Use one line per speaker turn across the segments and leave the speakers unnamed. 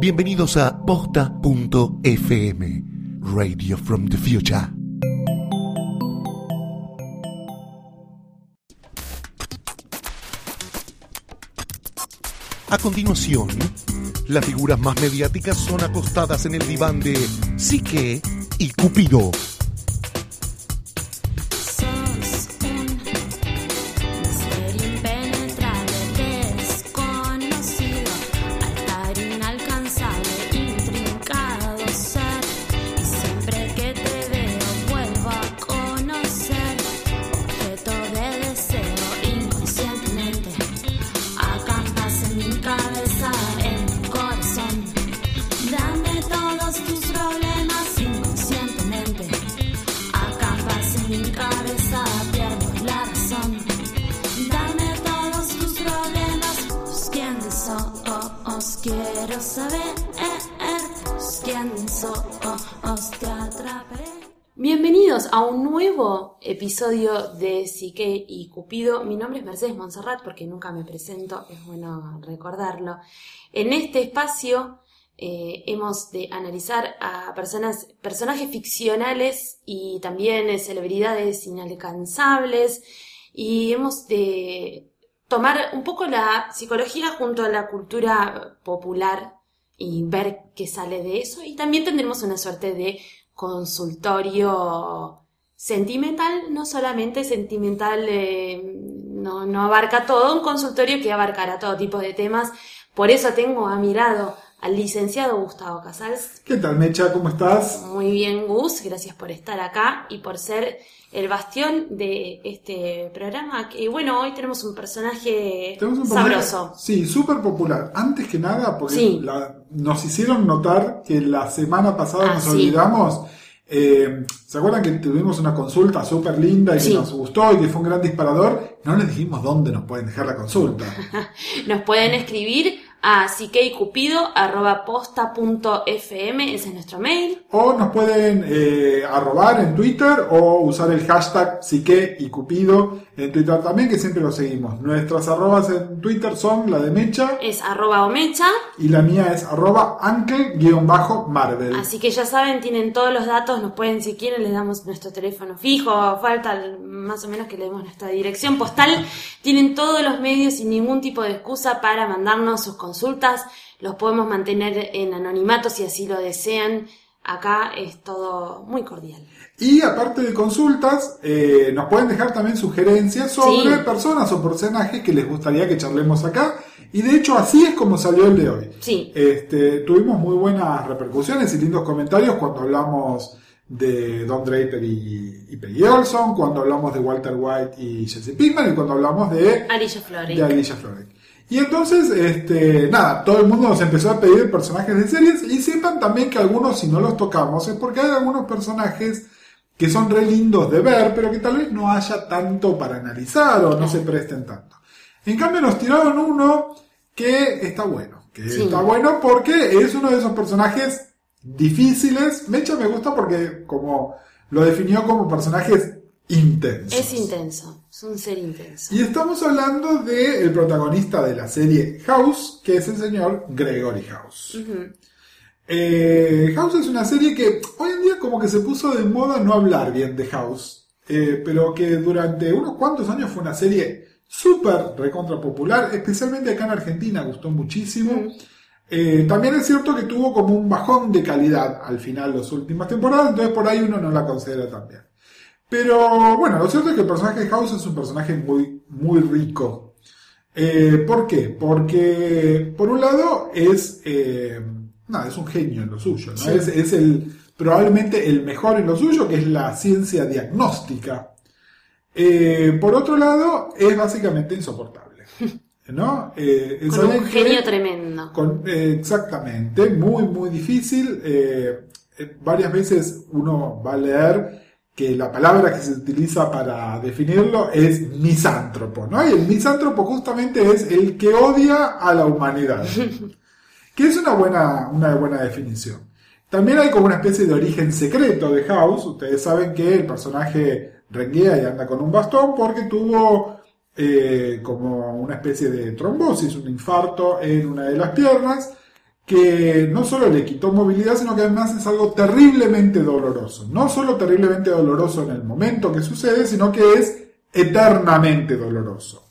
Bienvenidos a posta.fm, Radio from the Future. A continuación, las figuras más mediáticas son acostadas en el diván de Psique y Cupido.
Bienvenidos a un nuevo episodio de Psique y Cupido. Mi nombre es Mercedes Monserrat porque nunca me presento, es bueno recordarlo. En este espacio eh, hemos de analizar a personas, personajes ficcionales y también eh, celebridades inalcanzables y hemos de tomar un poco la psicología junto a la cultura popular y ver qué sale de eso y también tendremos una suerte de consultorio sentimental, no solamente sentimental, eh, no, no abarca todo, un consultorio que abarcará todo tipo de temas. Por eso tengo a mi lado al licenciado Gustavo Casals.
¿Qué tal, Mecha? ¿Cómo estás?
Muy bien, Gus, gracias por estar acá y por ser el bastión de este programa. Y bueno, hoy tenemos un personaje
Tenemos un personaje-
sabroso.
Sí, súper popular. Antes que nada, porque
Sí.
la- nos hicieron notar que la semana pasada
Ah,
nos
sí.
olvidamos. eh, ¿Se acuerdan que tuvimos una consulta súper linda y que nos gustó y que fue un gran disparador? No les dijimos dónde nos pueden dejar la consulta.
Nos pueden escribir a psiqueicupido.posta.fm, ese es nuestro mail.
O nos pueden eh, arrobar en Twitter o usar el hashtag psique y cupido en Twitter también, que siempre lo seguimos. Nuestras arrobas en Twitter son la de Mecha
Es arroba omecha.
y la mía es arroba anke-marvel.
Así que ya saben, tienen todos los datos, nos pueden, si quieren, les damos nuestro teléfono fijo, falta más o menos que le demos nuestra dirección postal. Tienen todos los medios sin ningún tipo de excusa para mandarnos sus consultas. Los podemos mantener en anonimato si así lo desean. Acá es todo muy cordial.
Y aparte de consultas, eh, nos pueden dejar también sugerencias sobre
Sí.
personas o personajes que les gustaría que charlemos acá. Y de hecho así es como salió el de hoy.
Sí.
Este, tuvimos muy buenas repercusiones y lindos comentarios cuando hablamos de Don Draper y, y Peggy Olson, cuando hablamos de Walter White y Jesse Pinkman y cuando hablamos de,
Alicia Flores.
de Alicia Florek. Y entonces, este, nada, todo el mundo nos empezó a pedir personajes de series y sepan también que algunos, si no los tocamos, es porque hay algunos personajes que son re lindos de ver, pero que tal vez no haya tanto para analizar o no se presten tanto. En cambio, nos tiraron uno que está bueno, que
Sí.
está bueno porque es uno de esos personajes difíciles. Mecha me gusta porque como lo definió como personajes intensos.
Es intenso, es un ser intenso.
Y estamos hablando del protagonista de la serie House, que es el señor Gregory House. Eh, House es una serie que hoy en día como que se puso de moda no hablar bien de House, eh, pero que durante unos cuantos años fue una serie súper recontra popular, especialmente acá en Argentina gustó muchísimo. Eh, también es cierto que tuvo como un bajón de calidad al final las últimas temporadas, entonces por ahí uno no la considera tan bien. Pero bueno, lo cierto es que el personaje de House es un personaje muy, muy rico. Eh, ¿Por qué? Porque por un lado es, eh, nada, es un genio en lo suyo, ¿no?
Sí.
Es, es el, probablemente el mejor en lo suyo, que es la ciencia diagnóstica. Eh, por otro lado, es básicamente insoportable. ¿No? Es
Con un
que-
genio tremendo.
con- exactamente, muy, muy difícil. Varias veces uno va a leer que la palabra que se utiliza para definirlo es misántropo, ¿no? Y el misántropo justamente es el que odia a la humanidad, que es una buena, una buena definición. También hay como una especie de origen secreto de House. Ustedes saben que el personaje renguea y anda con un bastón porque tuvo eh, como una especie de trombosis, un infarto en una de las piernas, que no solo le quitó movilidad, sino que además es algo terriblemente doloroso. No solo terriblemente doloroso en el momento que sucede, sino que es eternamente doloroso.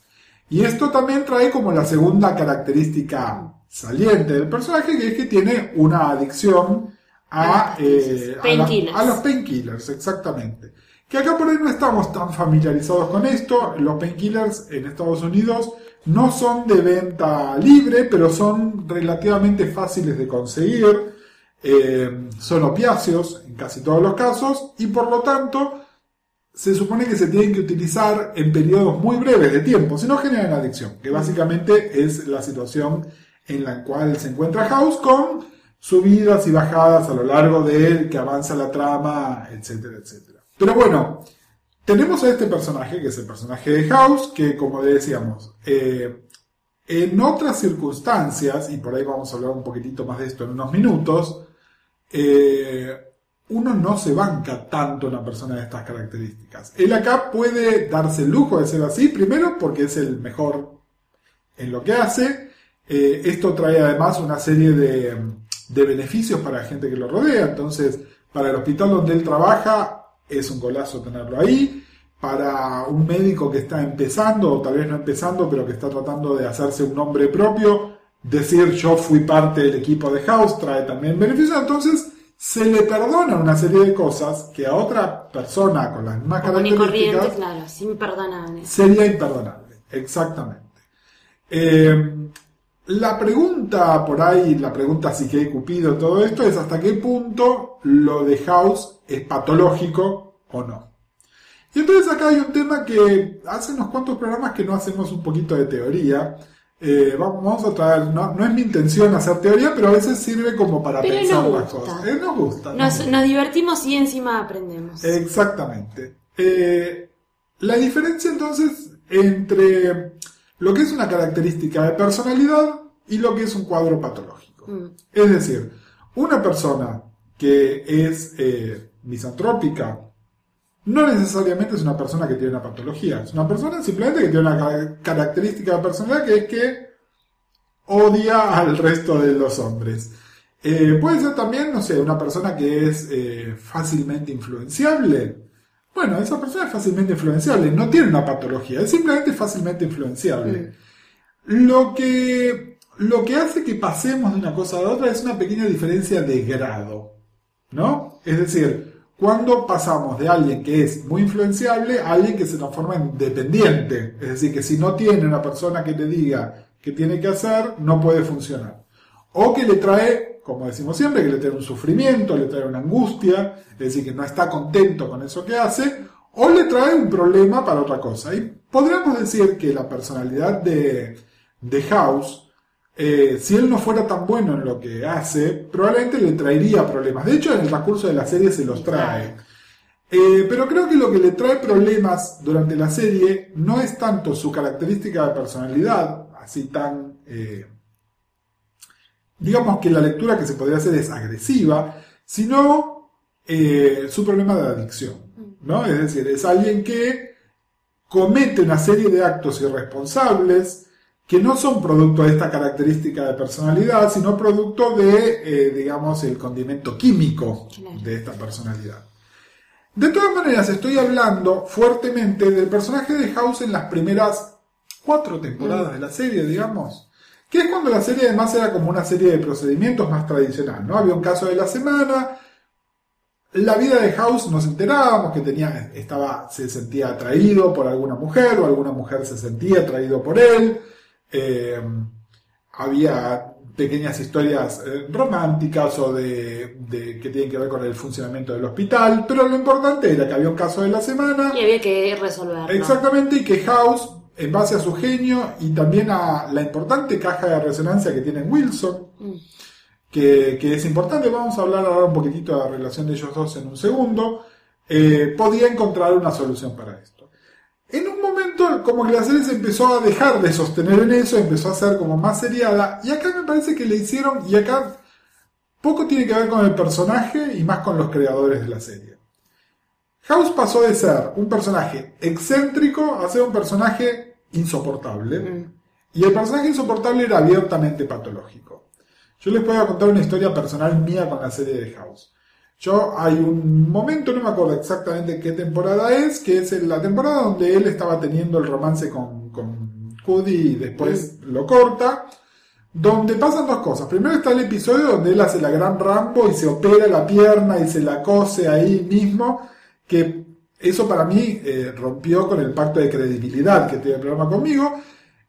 Y esto también trae como la segunda característica saliente del personaje, que es que tiene una adicción a, eh, a, la-
Painkillers.
a los painkillers, exactamente. Que acá por ahí no estamos tan familiarizados con esto. Los painkillers en Estados Unidos no son de venta libre, pero son relativamente fáciles de conseguir. Eh, son opiáceos en casi todos los casos y por lo tanto se supone que se tienen que utilizar en periodos muy breves de tiempo, si no generan adicción, que básicamente es la situación en la cual se encuentra House con subidas y bajadas a lo largo de que avanza la trama, etcétera, etcétera. Pero bueno, tenemos a este personaje, que es el personaje de House, que como decíamos, eh, en otras circunstancias, y por ahí vamos a hablar un poquitito más de esto en unos minutos, eh, uno no se banca tanto una persona de estas características. Él acá puede darse el lujo de ser así, primero porque es el mejor en lo que hace. Eh, esto trae además una serie de, de beneficios para la gente que lo rodea. Entonces, para el hospital donde él trabaja, es un golazo tenerlo ahí. Para un médico que está empezando, o tal vez no empezando, pero que está tratando de hacerse un nombre propio, decir yo fui parte del equipo de House trae también beneficios. Entonces, se le perdona una serie de cosas que a otra persona con las mismas características
corriente, claro, es imperdonable.
sería imperdonable. Exactamente. Eh, la pregunta por ahí, la pregunta si que hay Cupido, todo esto, es hasta qué punto lo de House es patológico o no. Y entonces acá hay un tema que hace unos cuantos programas que no hacemos un poquito de teoría. Eh, vamos, a traer, no, no es mi intención hacer teoría, pero a veces sirve como para
Pero
pensar
nos
las
gusta.
cosas. Eh, nos gusta. nos
Nos,
gusta.
nos divertimos y encima aprendemos.
Exactamente. Eh, la diferencia entonces entre lo que es una característica de personalidad y lo que es un cuadro patológico.
Mm.
Es decir, una persona que es eh, misantrópica no necesariamente es una persona que tiene una patología, es una persona simplemente que tiene una ca- característica de personalidad que es que odia al resto de los hombres. Eh, puede ser también, no sé, una persona que es eh, fácilmente influenciable. Bueno, esa persona es fácilmente influenciable, no tiene una patología, es simplemente fácilmente influenciable. Lo que, lo que hace que pasemos de una cosa a la otra es una pequeña diferencia de grado, ¿no? Es decir, cuando pasamos de alguien que es muy influenciable a alguien que se transforma en dependiente, es decir, que si no tiene una persona que le diga qué tiene que hacer, no puede funcionar. O que le trae, como decimos siempre, que le trae un sufrimiento, le trae una angustia, es decir, que no está contento con eso que hace, o le trae un problema para otra cosa. Y podríamos decir que la personalidad de, de House, eh, si él no fuera tan bueno en lo que hace, probablemente le traería problemas. De hecho, en el transcurso de la serie se los trae. Eh, pero creo que lo que le trae problemas durante la serie no es tanto su característica de personalidad, así tan... eh, digamos que la lectura que se podría hacer es agresiva, sino eh, su problema de adicción. ¿no? Es decir, es alguien que comete una serie de actos irresponsables que no son producto de esta característica de personalidad, sino producto de, eh, digamos, el condimento químico de esta personalidad. De todas maneras, estoy hablando fuertemente del personaje de House en las primeras cuatro temporadas de la serie, digamos. Que es cuando la serie además era como una serie de procedimientos más tradicional, ¿no? Había un caso de la semana, la vida de House nos enterábamos que tenía, estaba, se sentía atraído por alguna mujer o alguna mujer se sentía atraído por él. Eh, había pequeñas historias eh, románticas o de, de- que tienen que ver con el funcionamiento del hospital, pero lo importante era que había un caso de la semana.
Y había que resolverlo.
Exactamente, y que House, en base a su genio y también a la importante caja de resonancia que tiene Wilson,
Mm.
que, que es importante, vamos a hablar ahora un poquitito de la relación de ellos dos en un segundo, eh, podía encontrar una solución para esto. En un momento, como que la serie se empezó a dejar de sostener en eso, empezó a ser como más seriada, y acá me parece que le hicieron, y acá poco tiene que ver con el personaje y más con los creadores de la serie. House pasó de ser un personaje excéntrico a ser un personaje insoportable.
Mm.
Y el personaje insoportable era abiertamente patológico. Yo les puedo contar una historia personal mía con la serie de House. Yo hay un momento, no me acuerdo exactamente qué temporada es, que es la temporada donde él estaba teniendo el romance con, con Cody y después lo corta, donde pasan dos cosas. Primero está el episodio donde él hace la gran Rambo y se opera la pierna y se la cose ahí mismo, que eso para mí eh, rompió con el pacto de credibilidad que tiene el programa conmigo,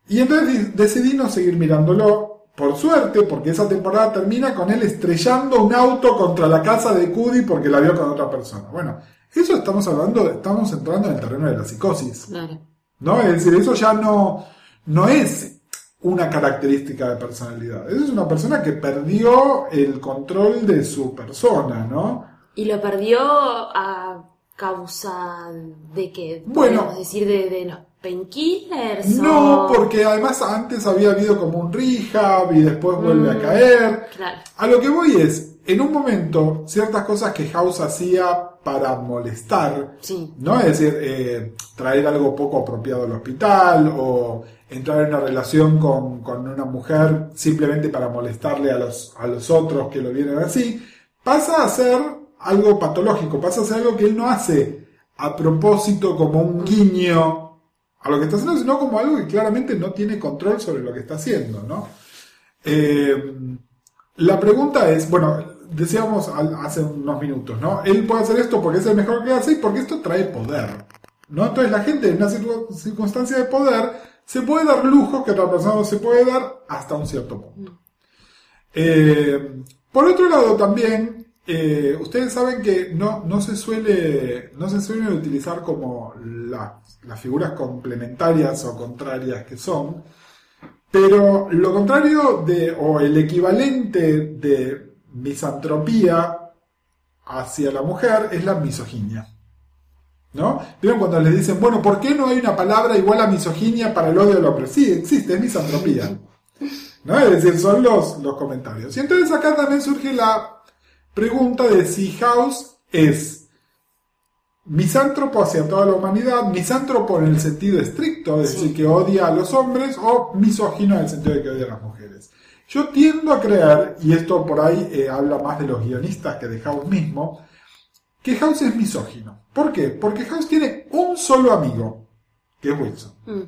y entonces decidí no seguir mirándolo, por suerte, porque esa temporada termina con él estrellando un auto contra la casa de Cudi porque la vio con otra persona. Bueno, eso estamos hablando, estamos entrando en el terreno de la psicosis.
Claro.
¿No? Es decir, eso ya no, no es una característica de personalidad. Eso es una persona que perdió el control de su persona, ¿no?
Y lo perdió a causa de que,
Bueno.
podemos decir, de, de los painkillers.
No,
o-
porque además antes había habido como un rehab y después vuelve a
Mm.
caer.
Claro.
A lo que voy es, en un momento, ciertas cosas que House hacía para molestar,
Sí.
¿no? Es decir, eh, traer algo poco apropiado al hospital o entrar en una relación con, con una mujer simplemente para molestarle a los, a los otros que lo vieron así, pasa a ser algo patológico, pasa a ser algo que él no hace a propósito como un guiño a lo que está haciendo, sino como algo que claramente no tiene control sobre lo que está haciendo, ¿no? Eh, la pregunta es, bueno, decíamos al- hace unos minutos, ¿no? Él puede hacer esto porque es el mejor que hace y porque esto trae poder, ¿no? Entonces la gente en una circu- circunstancia de poder se puede dar lujos que otra persona no se puede dar hasta un cierto punto. Eh, por otro lado también, eh, ustedes saben que no, no se suele, no se suelen utilizar como la- las figuras complementarias o contrarias que son, pero lo contrario de, o el equivalente de misantropía hacia la mujer es la misoginia. ¿No? ¿Vieron cuando les dicen, bueno, ¿por qué no hay una palabra igual a misoginia para el odio al hombre? Sí, existe, es misantropía. ¿No? Es decir, son los, los comentarios. Y entonces acá también surge la pregunta de si House es misántropo hacia toda la humanidad, misántropo en el sentido estricto, es
Sí.
decir, que odia a los hombres, o misógino en el sentido de que odia a las mujeres. Yo tiendo a creer, y esto por ahí eh, habla más de los guionistas que de House mismo, que House es misógino. ¿Por qué? Porque House tiene un solo amigo, que es Wilson.
Mm.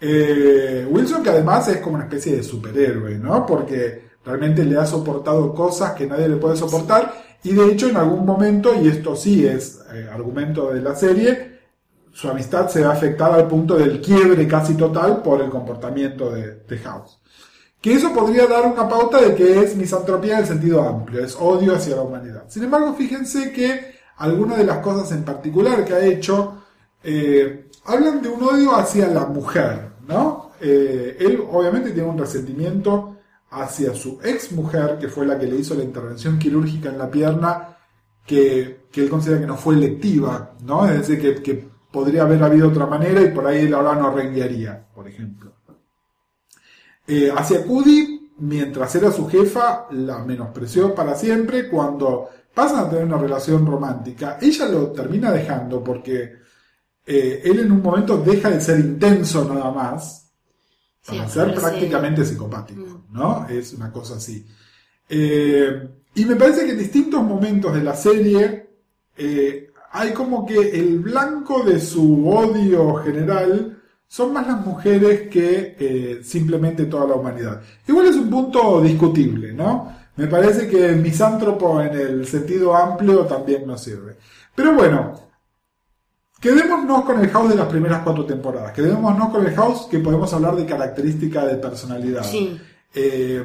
Eh, Wilson que además es como una especie de superhéroe, ¿no? Porque realmente le ha soportado cosas que nadie le puede soportar y de hecho en algún momento, y esto sí es eh, argumento de la serie, su amistad se va a afectar al punto del quiebre casi total por el comportamiento de, de House. Que eso podría dar una pauta de que es misantropía en el sentido amplio, es odio hacia la humanidad. Sin embargo, fíjense que algunas de las cosas en particular que ha hecho eh, hablan de un odio hacia la mujer, ¿no? Eh, él obviamente tiene un resentimiento hacia su ex mujer, que fue la que le hizo la intervención quirúrgica en la pierna, que, que él considera que no fue electiva, ¿no? Es decir, que, que podría haber habido otra manera y por ahí él ahora no renguearía, por ejemplo. Eh, hacia Cudi, mientras era su jefa, la menospreció para siempre. Cuando pasan a tener una relación romántica, ella lo termina dejando porque eh, él en un momento deja de ser intenso nada más
Sí,
para ser prácticamente psicopático,
Mm.
¿no? Es una cosa así. Eh, y me parece que en distintos momentos de la serie eh, hay como que el blanco de su odio general son más las mujeres que eh, simplemente toda la humanidad. Igual es un punto discutible, ¿no? Me parece que el misántropo en el sentido amplio también nos sirve. Pero bueno, Quedémonos con el house de las primeras cuatro temporadas. Quedémonos con el house que podemos hablar de característica de personalidad.
Sí.
Eh,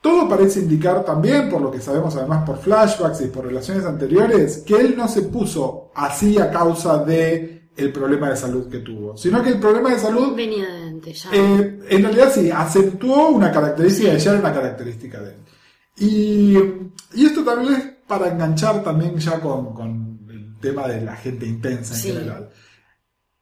todo parece indicar también, por lo que sabemos además por flashbacks y por relaciones anteriores, que él no se puso así a causa de el problema de salud que tuvo, sino que el problema de salud
Venía de antes ya.
eh, en realidad sí, acentuó una característica, ya era una característica de él. Y, y esto también es para enganchar también ya con, con tema de la gente intensa en
Sí.
general.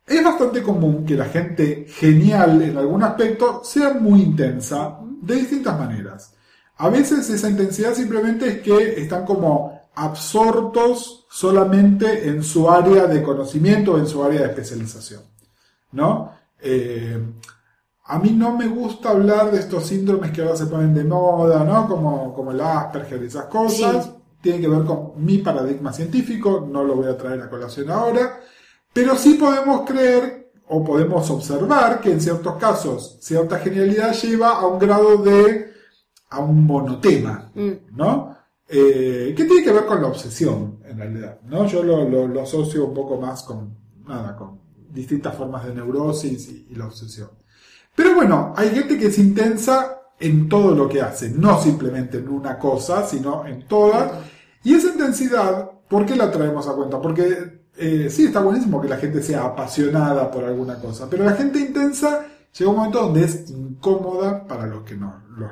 Es bastante común que la gente genial en algún aspecto sea muy intensa de distintas maneras. A veces esa intensidad simplemente es que están como absortos solamente en su área de conocimiento, en su área de especialización. ¿No? Eh, a mí no me gusta hablar de estos síndromes que ahora se ponen de moda, ¿no? Como, como el Asperger y esas cosas.
Sí.
Tiene que ver con mi paradigma científico, no lo voy a traer a colación ahora. Pero sí podemos creer o podemos observar que en ciertos casos cierta genialidad lleva a un grado de, a un monotema,
Mm.
¿no? Eh, que tiene que ver con la obsesión, en realidad, ¿no? Yo lo, lo- lo asocio un poco más con, nada, con distintas formas de neurosis y, y la obsesión. Pero bueno, hay gente que es intensa en todo lo que hace, no simplemente en una cosa, sino en todas. Y esa intensidad, ¿por qué la traemos a cuenta? Porque eh, sí, está buenísimo que la gente sea apasionada por alguna cosa, pero la gente intensa llega un momento donde es incómoda para los que no, los,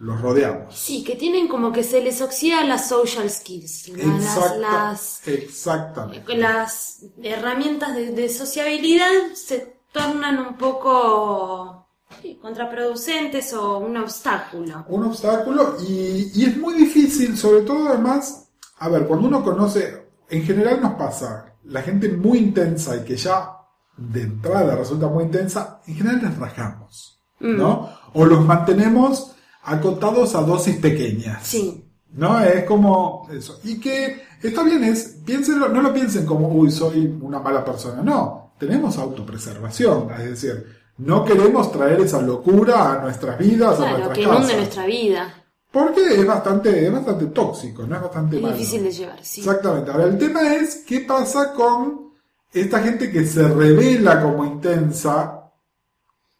los rodeamos.
Sí, que tienen como que se les oxida las social skills, la- las,
Exacta-
las,
exactamente.
las herramientas de, de sociabilidad se tornan un poco sí, contraproducentes o un obstáculo.
un obstáculo y, y es muy difícil, sobre todo además, a ver, cuando uno conoce, en general nos pasa, la gente muy intensa y que ya de entrada resulta muy intensa, en general les rajamos, ¿no? O los mantenemos acotados a dosis pequeñas.
Sí.
¿No? Es como eso. Y que está bien, es, piénsenlo, no lo piensen como, uy, soy una mala persona. No, tenemos autopreservación. Es decir, no queremos traer esa locura a nuestras vidas, a
Claro,
nuestras
que
casas.
nuestra vida.
Porque es bastante, es bastante tóxico, no es bastante
Es
malo.
difícil de llevar, sí.
Exactamente. Ahora, el tema es qué pasa con esta gente que se revela como intensa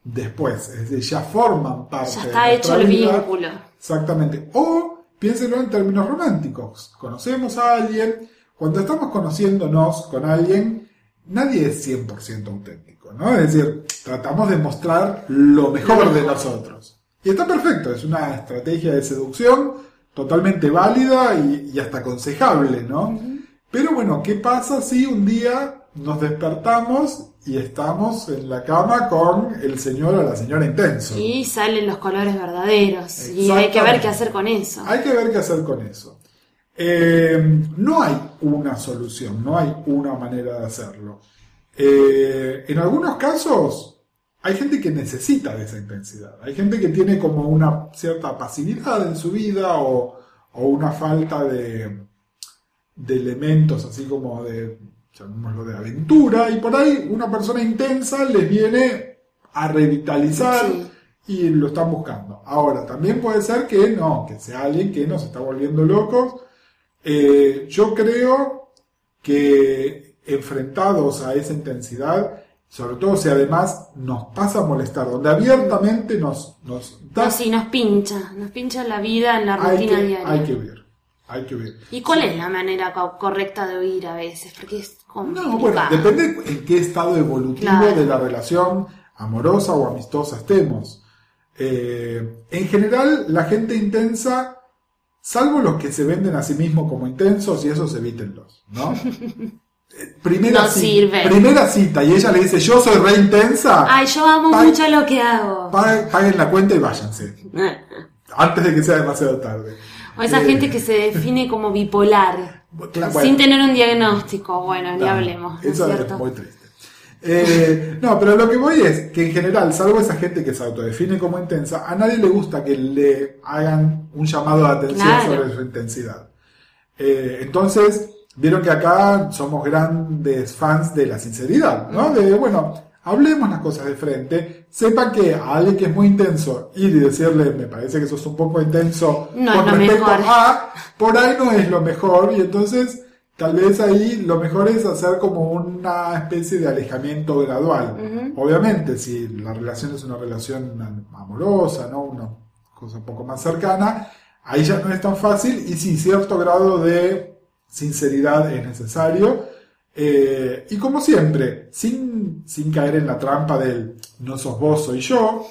después. Es decir, ya forman parte
Ya
de
está hecho el
vida.
vínculo.
Exactamente. O piénsenlo en términos románticos. Conocemos a alguien, cuando estamos conociéndonos con alguien, nadie es 100% auténtico, ¿no? Es decir, tratamos de mostrar lo mejor de nosotros. Y está perfecto, es una estrategia de seducción totalmente válida y, y hasta aconsejable, ¿no? Pero bueno, ¿qué pasa si un día nos despertamos y estamos en la cama con el señor o la señora intenso?
Y salen los colores verdaderos. Y hay que ver qué hacer con eso.
Hay que ver qué hacer con eso. Eh, no hay una solución, no hay una manera de hacerlo. Eh, en algunos casos hay gente que necesita de esa intensidad. Hay gente que tiene como una cierta pasividad en su vida o, o una falta de, de elementos así como de, llamémoslo de aventura, y por ahí una persona intensa les viene a revitalizar
Sí.
y lo están buscando. Ahora, también puede ser que no, que sea alguien que nos está volviendo locos. Eh, yo creo que enfrentados a esa intensidad, sobre todo si además nos pasa a molestar, donde abiertamente nos, nos da,
No, sí, nos pincha. Nos pincha la vida en la
hay,
rutina
que,
diaria.
hay que huir. Hay que huir.
¿Y cuál es la manera co- correcta de huir a veces? Porque es complicado.
No, bueno, depende en qué estado evolutivo
Claro.
de la relación amorosa o amistosa estemos. Eh, en general, la gente intensa, salvo los que se venden a sí mismos como intensos, y esos evítenlos, ¿no? Primera,
No
cita, primera cita y ella le dice yo soy re intensa,
Ay, yo amo mucho lo que hago.
pa- paguen la cuenta y váyanse, antes de que sea demasiado tarde.
O esa
Eh,
gente que se define como bipolar.
Bueno.
Sin tener un diagnóstico. Bueno, ni hablemos. ¿no es
Eso es muy triste. Eh, no, pero lo que voy es que en general, salvo esa gente que se autodefine como intensa, a nadie le gusta que le hagan un llamado de atención
Claro.
sobre su intensidad. Eh, entonces, vieron que acá somos grandes fans de la sinceridad, ¿no? De, bueno, hablemos las cosas de frente, sepan que a alguien que es muy intenso, ir y decirle, me parece que sos un poco intenso
No
con respecto
mejor.
a, por ahí no es lo mejor, y entonces tal vez ahí lo mejor es hacer como una especie de alejamiento gradual. Obviamente, si la relación es una relación amorosa, ¿no? Una cosa un poco más cercana, ahí ya no es tan fácil y sí, cierto grado de sinceridad es necesario. Eh, y como siempre, sin, sin caer en la trampa del no sos vos, soy yo,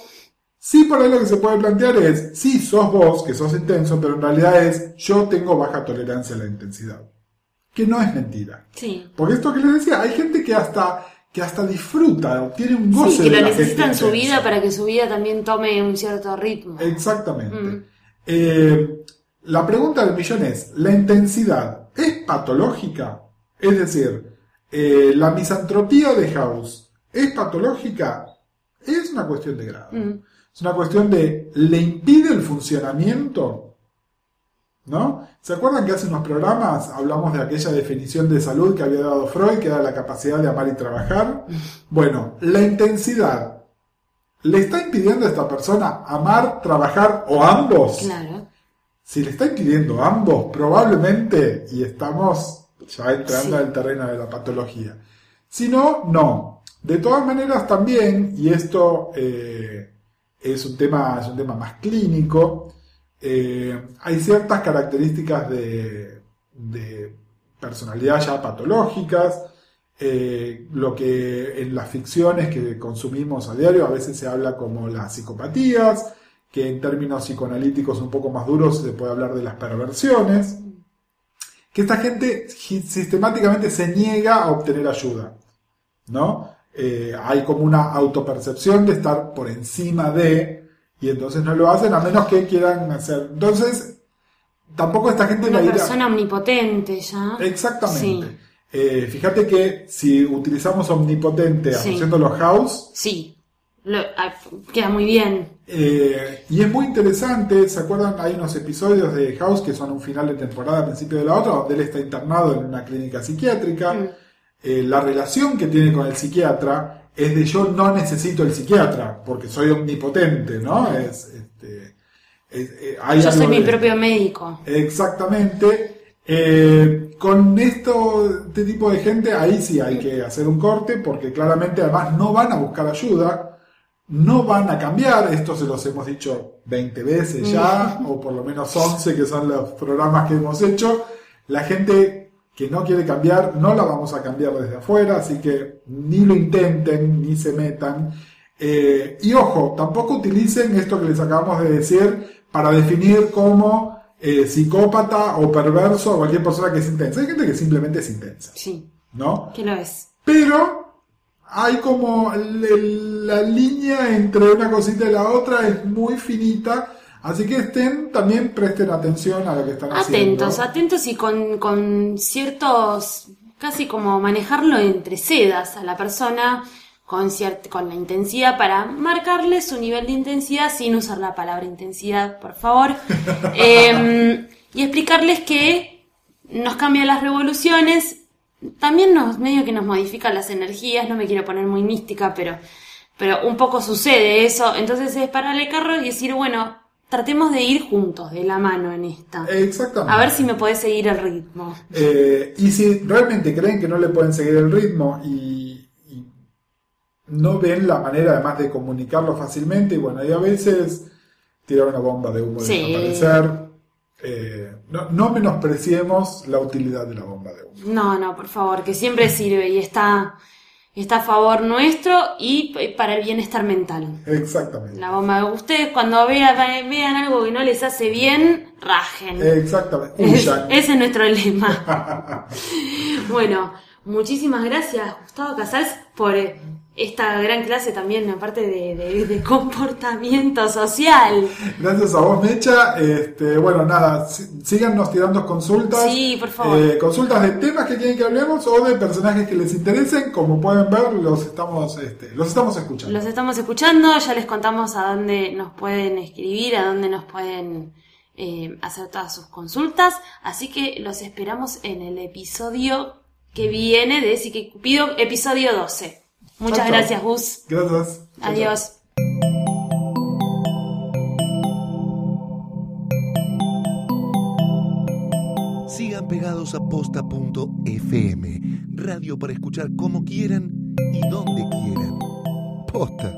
sí por ahí lo que se puede plantear es, sí sos vos, que sos intenso, pero en realidad es yo tengo baja tolerancia a la intensidad. Que no es mentira.
Sí.
Porque esto que les decía, hay gente que hasta, que hasta disfruta, obtiene un goce
Sí, que
de
lo
la
necesita en su vida para que su vida también tome un cierto ritmo.
Exactamente.
Mm.
Eh, la pregunta del millón es, ¿la intensidad es patológica? Es decir, eh, ¿la misantropía de House es patológica? Es una cuestión de grado.
Mm.
Es una cuestión de, ¿le impide el funcionamiento? ¿No? ¿Se acuerdan que hace unos programas hablamos de aquella definición de salud que había dado Freud, que era la capacidad de amar y trabajar? Bueno, la intensidad, ¿le está impidiendo a esta persona amar, trabajar o ambos?
Claro.
Si le está impidiendo ambos, probablemente, y estamos ya entrando
Sí.
al terreno de la patología. Si no, no. De todas maneras también, y esto eh, es, un tema, es un tema más clínico, eh, hay ciertas características de, de personalidad ya patológicas, eh, lo que en las ficciones que consumimos a diario a veces se habla como las psicopatías, que en términos psicoanalíticos un poco más duros se puede hablar de las perversiones, que esta gente sistemáticamente se niega a obtener ayuda, ¿no? Eh, hay como una autopercepción de estar por encima de, y entonces no lo hacen a menos que quieran hacer. Entonces, tampoco esta gente
Una
la irá-
persona omnipotente ya.
Exactamente.
Sí.
Eh, fíjate que si utilizamos omnipotente
Sí.
asociando los house,
Sí. Lo- ah, queda muy bien.
eh, y es muy interesante, ¿se acuerdan? Hay unos episodios de House que son un final de temporada principio de la otra, donde él está internado en una clínica psiquiátrica.
Mm.
Eh, la relación que tiene con el psiquiatra es de yo no necesito el psiquiatra, porque soy omnipotente, ¿no? Es, este, es- eh, hay
Yo soy mi
de-
propio médico.
Exactamente. Eh, con esto, este tipo de gente, ahí sí hay que hacer un corte, porque claramente además no van a buscar ayuda, no van a cambiar, esto se los hemos dicho 20 veces ya, o por lo menos 11 que son los programas que hemos hecho. La gente que no quiere cambiar, no la vamos a cambiar desde afuera, así que ni lo intenten, ni se metan. Eh, y ojo, tampoco utilicen esto que les acabamos de decir para definir como eh, psicópata o perverso a cualquier persona que es intensa. Hay gente que simplemente es intensa,
Sí.
¿no?
¿Qué lo es?
Pero hay como la línea entre una cosita y la otra es muy finita. Así que estén, también presten atención a lo que están haciendo.
Atentos, atentos y con, con ciertos, casi como manejarlo entre sedas a la persona con, ciert- con la intensidad para marcarle su nivel de intensidad sin usar la palabra intensidad, por favor. Em, y explicarles que nos cambian las revoluciones, también nos, medio que nos modifica las energías, no me quiero poner muy mística, pero, pero un poco sucede eso. Entonces es pararle el carro y decir, bueno, tratemos de ir juntos, de la mano en esta.
Exactamente.
A ver si me podés seguir el ritmo.
Eh, y si realmente creen que no le pueden seguir el ritmo y, y no ven la manera además de comunicarlo fácilmente, y bueno, y a veces tirar una bomba de humo y
Sí.
desaparecer. Eh, no, no menospreciemos la utilidad de la bomba de humo.
No, no, por favor, que siempre sirve y está, está a favor nuestro y para el bienestar mental.
Exactamente.
La bomba, ustedes cuando vean, vean algo que no les hace bien, rajen.
Exactamente.
Es- ese es nuestro lema. bueno, muchísimas gracias, Gustavo Casals, por eh, esta gran clase también, aparte de, de- de comportamiento social.
Gracias a vos, Mecha. Este, bueno, nada, sí- síganos tirando consultas.
Sí, por favor.
Eh, consultas de temas que quieren que hablemos o de personajes que les interesen. Como pueden ver, los estamos, este, los estamos escuchando.
Los estamos escuchando, ya les contamos a dónde nos pueden escribir, a dónde nos pueden eh, hacer todas sus consultas. Así que los esperamos en el episodio que viene de Psique Cupido, episodio 12. Muchas
Chau, chau.
gracias, Gus.
Gracias.
Adiós.
Sigan pegados a posta.fm, radio para escuchar como quieran y donde quieran. Posta.